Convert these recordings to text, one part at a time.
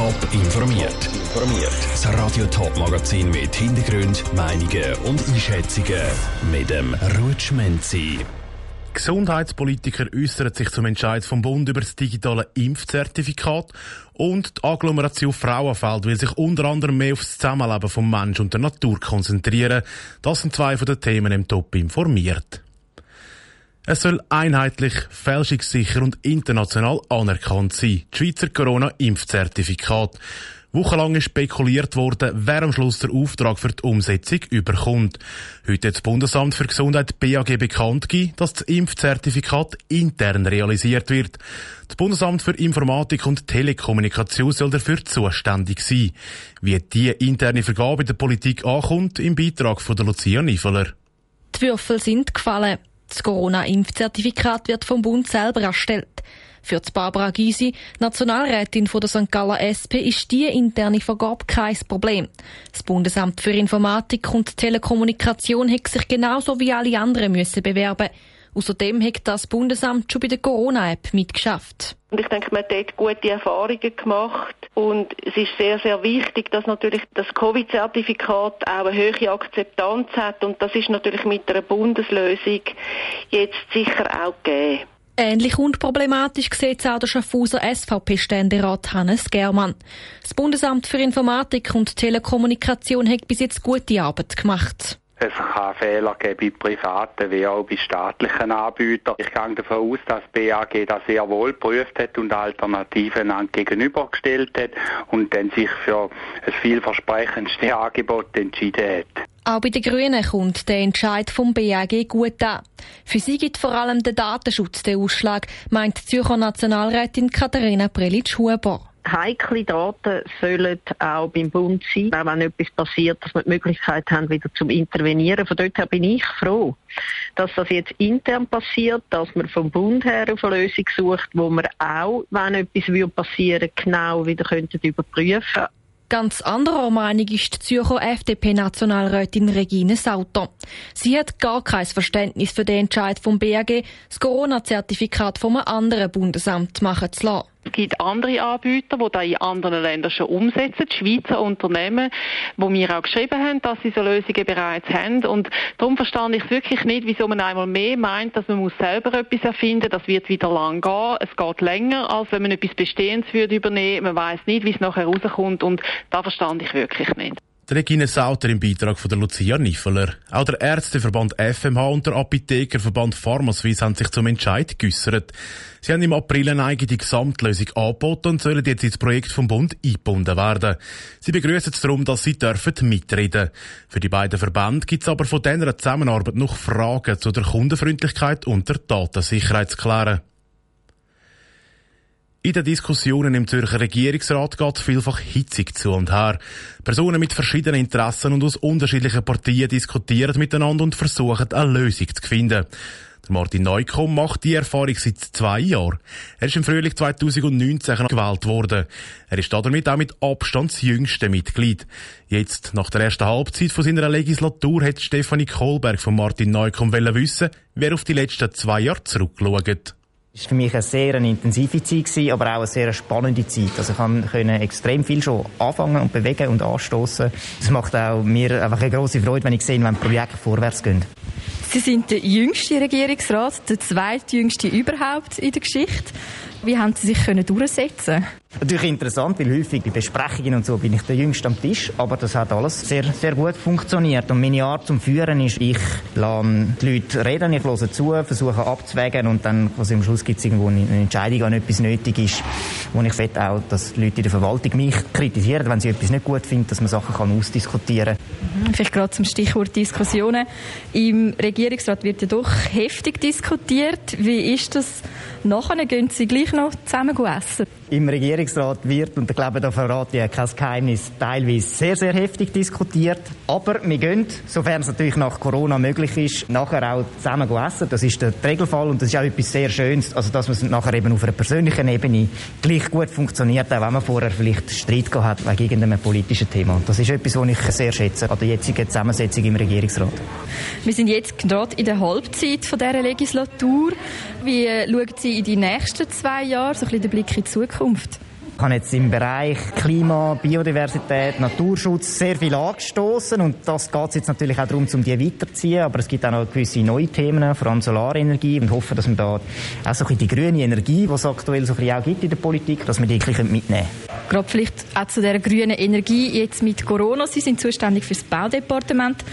Top informiert. Informiert. Das Radio Top Magazin mit Hintergrund, Meinungen und Einschätzungen mit dem Rutschmenzi. Gesundheitspolitiker äußern sich zum Entscheid vom Bund über das digitale Impfzertifikat und die Agglomeration Frauenfeld will sich unter anderem mehr auf das Zusammenleben vom Mensch und der Natur konzentrieren. Das sind zwei von den Themen im Top informiert. Es soll einheitlich, fälschungssicher und international anerkannt sein. Die Schweizer Corona-Impfzertifikat. Wochenlang ist spekuliert worden, wer am Schluss der Auftrag für die Umsetzung überkommt. Heute hat das Bundesamt für Gesundheit BAG bekannt gegeben, dass das Impfzertifikat intern realisiert wird. Das Bundesamt für Informatik und Telekommunikation soll dafür zuständig sein. Wie die interne Vergabe der Politik ankommt, im Beitrag von der Lucia Niefeler. Die Würfel sind gefallen. Das Corona-Impfzertifikat wird vom Bund selber erstellt. Für Barbara Gysi, Nationalrätin von der St. Galler SP, ist die interne Vergabe kein Problem. Das Bundesamt für Informatik und Telekommunikation hat sich genauso wie alle anderen müssen bewerben. Außerdem hat das Bundesamt schon bei der Corona-App mitgeschafft. Und ich denke, man hat dort gute Erfahrungen gemacht. Und es ist sehr, sehr wichtig, dass natürlich das Covid-Zertifikat auch eine hohe Akzeptanz hat. Und das ist natürlich mit einer Bundeslösung jetzt sicher auch gegeben. Ähnlich unproblematisch sieht es auch der Schaffhauser SVP-Ständerat Hannes Germann. Das Bundesamt für Informatik und Telekommunikation hat bis jetzt gute Arbeit gemacht. Es kann Fehler geben bei privaten wie auch bei staatlichen Anbietern. Ich gehe davon aus, dass BAG das sehr wohl geprüft hat und Alternativen gegenübergestellt hat und dann sich für ein vielversprechendste Angebot entschieden hat. Auch bei den Grünen kommt der Entscheid vom BAG gut an. Für sie gibt vor allem der Datenschutz den Ausschlag, meint die Zürcher Nationalrätin Katharina Prelitsch-Huber heikle Daten sollen auch beim Bund sein, auch wenn etwas passiert, dass wir die Möglichkeit haben, wieder zum Intervenieren. Von dort her bin ich froh, dass das jetzt intern passiert, dass man vom Bund her auf eine Lösung sucht, wo wir auch, wenn etwas passieren würde, genau wieder könnten überprüfen Ganz anderer Meinung ist die Zürcher FDP-Nationalrätin Regine Sauter. Sie hat gar kein Verständnis für den Entscheid vom BAG, das Corona-Zertifikat vom anderen Bundesamt machen zu lassen. Es gibt andere Anbieter, die das in anderen Ländern schon umsetzen, Schweizer Unternehmen, wo wir auch geschrieben haben, dass sie so Lösungen bereits haben. Und darum verstehe ich es wirklich nicht, wieso man einmal mehr meint, dass man muss selber etwas erfinden Das wird wieder lang gehen. Es geht länger, als wenn man etwas Bestehendes würde übernehmen. Man weiß nicht, wie es nachher rauskommt. Und da verstehe ich wirklich nicht. Regine Sauter im Beitrag von der Lucia Niffeler. Auch der Ärzteverband FMH und der Apothekerverband Pharmaswiss haben sich zum Entscheid geäussert. Sie haben im April eine eigene Gesamtlösung angeboten und sollen jetzt ins Projekt vom Bund eingebunden werden. Sie begrüßen es darum, dass sie dürfen mitreden. Für die beiden Verbände gibt es aber von dieser Zusammenarbeit noch Fragen zu der Kundenfreundlichkeit und der Datensicherheit zu klären. In den Diskussionen im Zürcher Regierungsrat geht vielfach hitzig zu und her. Personen mit verschiedenen Interessen und aus unterschiedlichen Partien diskutieren miteinander und versuchen, eine Lösung zu finden. Der Martin Neukomm macht die Erfahrung seit zwei Jahren. Er ist im Frühling 2019 gewählt worden. Er ist damit auch mit Abstand das jüngste Mitglied. Jetzt, nach der ersten Halbzeit von seiner Legislatur, hat Stefanie Kohlberg von Martin Neukomm wissen, wer auf die letzten zwei Jahre zurückschaut. Es war für mich eine sehr intensive Zeit, aber auch eine sehr spannende Zeit. Also ich konnte extrem viel schon anfangen und bewegen und anstoßen. Es macht auch mir einfach eine grosse Freude, wenn ich sehe, wenn Projekte vorwärts gehen. Sie sind der jüngste Regierungsrat, der zweitjüngste überhaupt in der Geschichte. Wie haben Sie sich können durchsetzen? Natürlich interessant, weil häufig bei Besprechungen und so bin ich der Jüngste am Tisch, aber das hat alles sehr, sehr gut funktioniert. Und meine Art zum Führen ist, ich lasse die Leute reden, ich höre zu, versuche abzuwägen und dann quasi am Schluss gibt es irgendwo eine Entscheidung, wenn etwas nötig ist, wo ich will auch, dass die Leute in der Verwaltung mich kritisieren, wenn sie etwas nicht gut finden, dass man Sachen kann ausdiskutieren kann. Mhm, vielleicht gerade zum Stichwort Diskussionen. Im Regierungsrat wird ja doch heftig diskutiert. Wie ist das? Nachher gehen Sie gleich noch zusammen essen? Im Regierungsrat wird, und ich glaube, da verrate ich kein Geheimnis, teilweise sehr, sehr heftig diskutiert. Aber wir gehen, sofern es natürlich nach Corona möglich ist, nachher auch zusammen essen. Das ist der Regelfall und das ist auch etwas sehr Schönes, also dass man nachher eben auf einer persönlichen Ebene gleich gut funktioniert, auch wenn man vorher vielleicht Streit gehabt hat wegen irgendeinem politischen Thema. Das ist etwas, was ich sehr schätze an der jetzigen Zusammensetzung im Regierungsrat. Wir sind jetzt gerade in der Halbzeit von dieser Legislatur. Wie schauen Sie in die nächsten zwei Jahre, so ein bisschen den Blick in die Zukunft? Habe jetzt im Bereich Klima, Biodiversität, Naturschutz sehr viel angestoßen und das geht jetzt natürlich auch darum, um die weiterzuziehen, aber es gibt auch noch gewisse neue Themen, vor allem Solarenergie und hoffe, dass wir da auch so ein die grüne Energie, die es aktuell so ein bisschen auch gibt in der Politik, dass wir die ein bisschen mitnehmen können. Gerade vielleicht auch zu der grünen Energie jetzt mit Corona. Sie sind zuständig für das Baudepartement.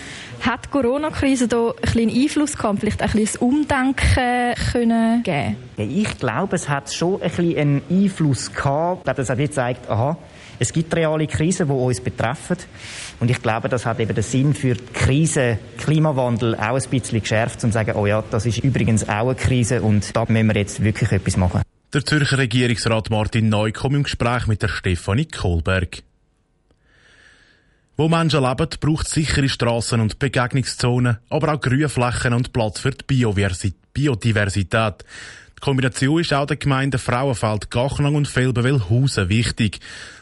Hat die Corona-Krise da ein bisschen Einfluss gehabt, vielleicht ein bisschen Umdenken können geben? Ja, ich glaube, es hat schon ein bisschen einen Einfluss gehabt. Ich glaube, das hat jetzt gezeigt, aha, es gibt reale Krisen, die uns betreffen. Und ich glaube, das hat eben den Sinn für die Krise Klimawandel auch ein bisschen geschärft, um zu sagen, oh ja, das ist übrigens auch eine Krise und da müssen wir jetzt wirklich etwas machen. Der Zürcher Regierungsrat Martin Neu kommt im Gespräch mit der Stefanie Kohlberg. Wo Menschen leben, braucht es sichere Strassen und Begegnungszonen, aber auch Grünflächen und Platz für die Biodiversität. Die Kombination ist auch der Gemeinde Frauenfeld, Gachnang und Felbenwil-Hausen wichtig.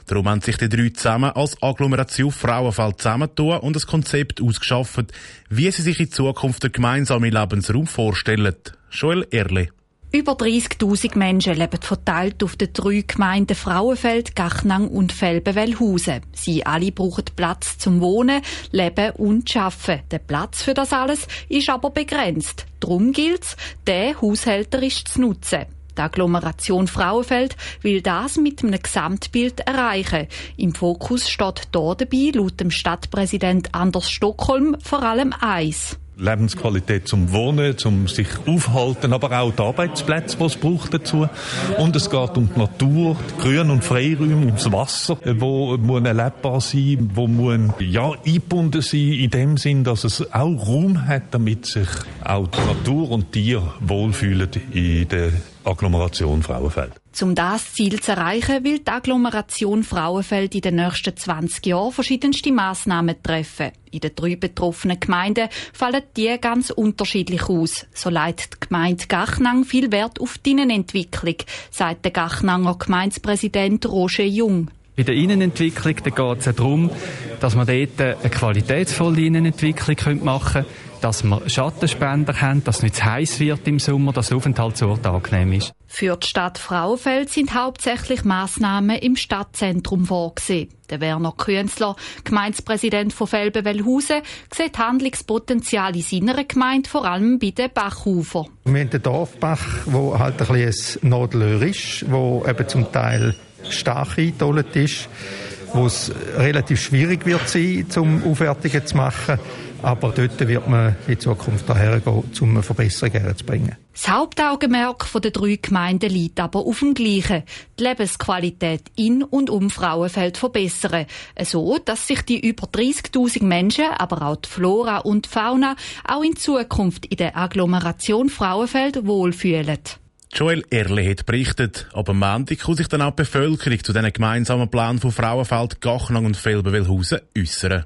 Darum haben sich die drei zusammen als Agglomeration Frauenfeld zusammentun und ein Konzept ausgeschafft, wie sie sich in Zukunft den gemeinsamen Lebensraum vorstellen. Joel Erle. Über 30.000 Menschen leben verteilt auf den drei Gemeinden Frauenfeld, Gachnang und Felbenwellhausen. Sie alle brauchen Platz zum Wohnen, Leben und Arbeiten. Der Platz für das alles ist aber begrenzt. Darum gilt es, den haushälterisch zu nutzen. Die Agglomeration Frauenfeld will das mit einem Gesamtbild erreichen. Im Fokus steht hier dabei, laut dem Stadtpräsident Anders Stockholm, vor allem eins. Lebensqualität zum Wohnen, zum sich aufhalten, aber auch die Arbeitsplätze, die es braucht dazu. Und es geht um die Natur, die Grün- und Freiräume, ums Wasser, wo muss erlebbar sein, wo muss ja eingebunden sein, in dem Sinn, dass es auch Raum hat, damit sich auch die Natur und Tiere wohlfühlen in der Agglomeration Frauenfeld. Um das Ziel zu erreichen, will die Agglomeration Frauenfeld in den nächsten 20 Jahren verschiedenste Massnahmen treffen. In den drei betroffenen Gemeinden fallen die ganz unterschiedlich aus. So leitet die Gemeinde Gachnang viel Wert auf die Innenentwicklung, sagt der Gachnanger Gemeindepräsident Roger Jung. Bei der Innenentwicklung geht es darum, dass man dort eine qualitätsvolle Innenentwicklung machen können dass wir Schattenspender haben, dass es nicht zu heiß wird im Sommer, dass der Aufenthaltsort angenehm ist. Für die Stadt Frauenfeld sind hauptsächlich Massnahmen im Stadtzentrum vorgesehen. Der Werner Künzler, Gemeindepräsident von Felbenwellhausen, sieht Handlungspotenzial in seiner Gemeinde vor allem bei den Bachufern. Wir haben den Dorfbach, der halt ein, bisschen ein ist, der eben zum Teil stark eingedollt ist, wo es relativ schwierig wird sein, zum Aufwertungen zu machen. Aber dort wird man in Zukunft daher gehen, um eine Verbesserung herzubringen. Das Hauptaugenmerk der drei Gemeinden liegt aber auf dem Gleichen. Die Lebensqualität in und um Frauenfeld verbessern. So, dass sich die über 30.000 Menschen, aber auch die Flora und die Fauna auch in Zukunft in der Agglomeration Frauenfeld wohlfühlen. Joel Erle hat berichtet. Aber am Montag kann sich dann auch die Bevölkerung zu diesen gemeinsamen Plan von Frauenfeld, Gachnang und Felbenwilhausen äußern.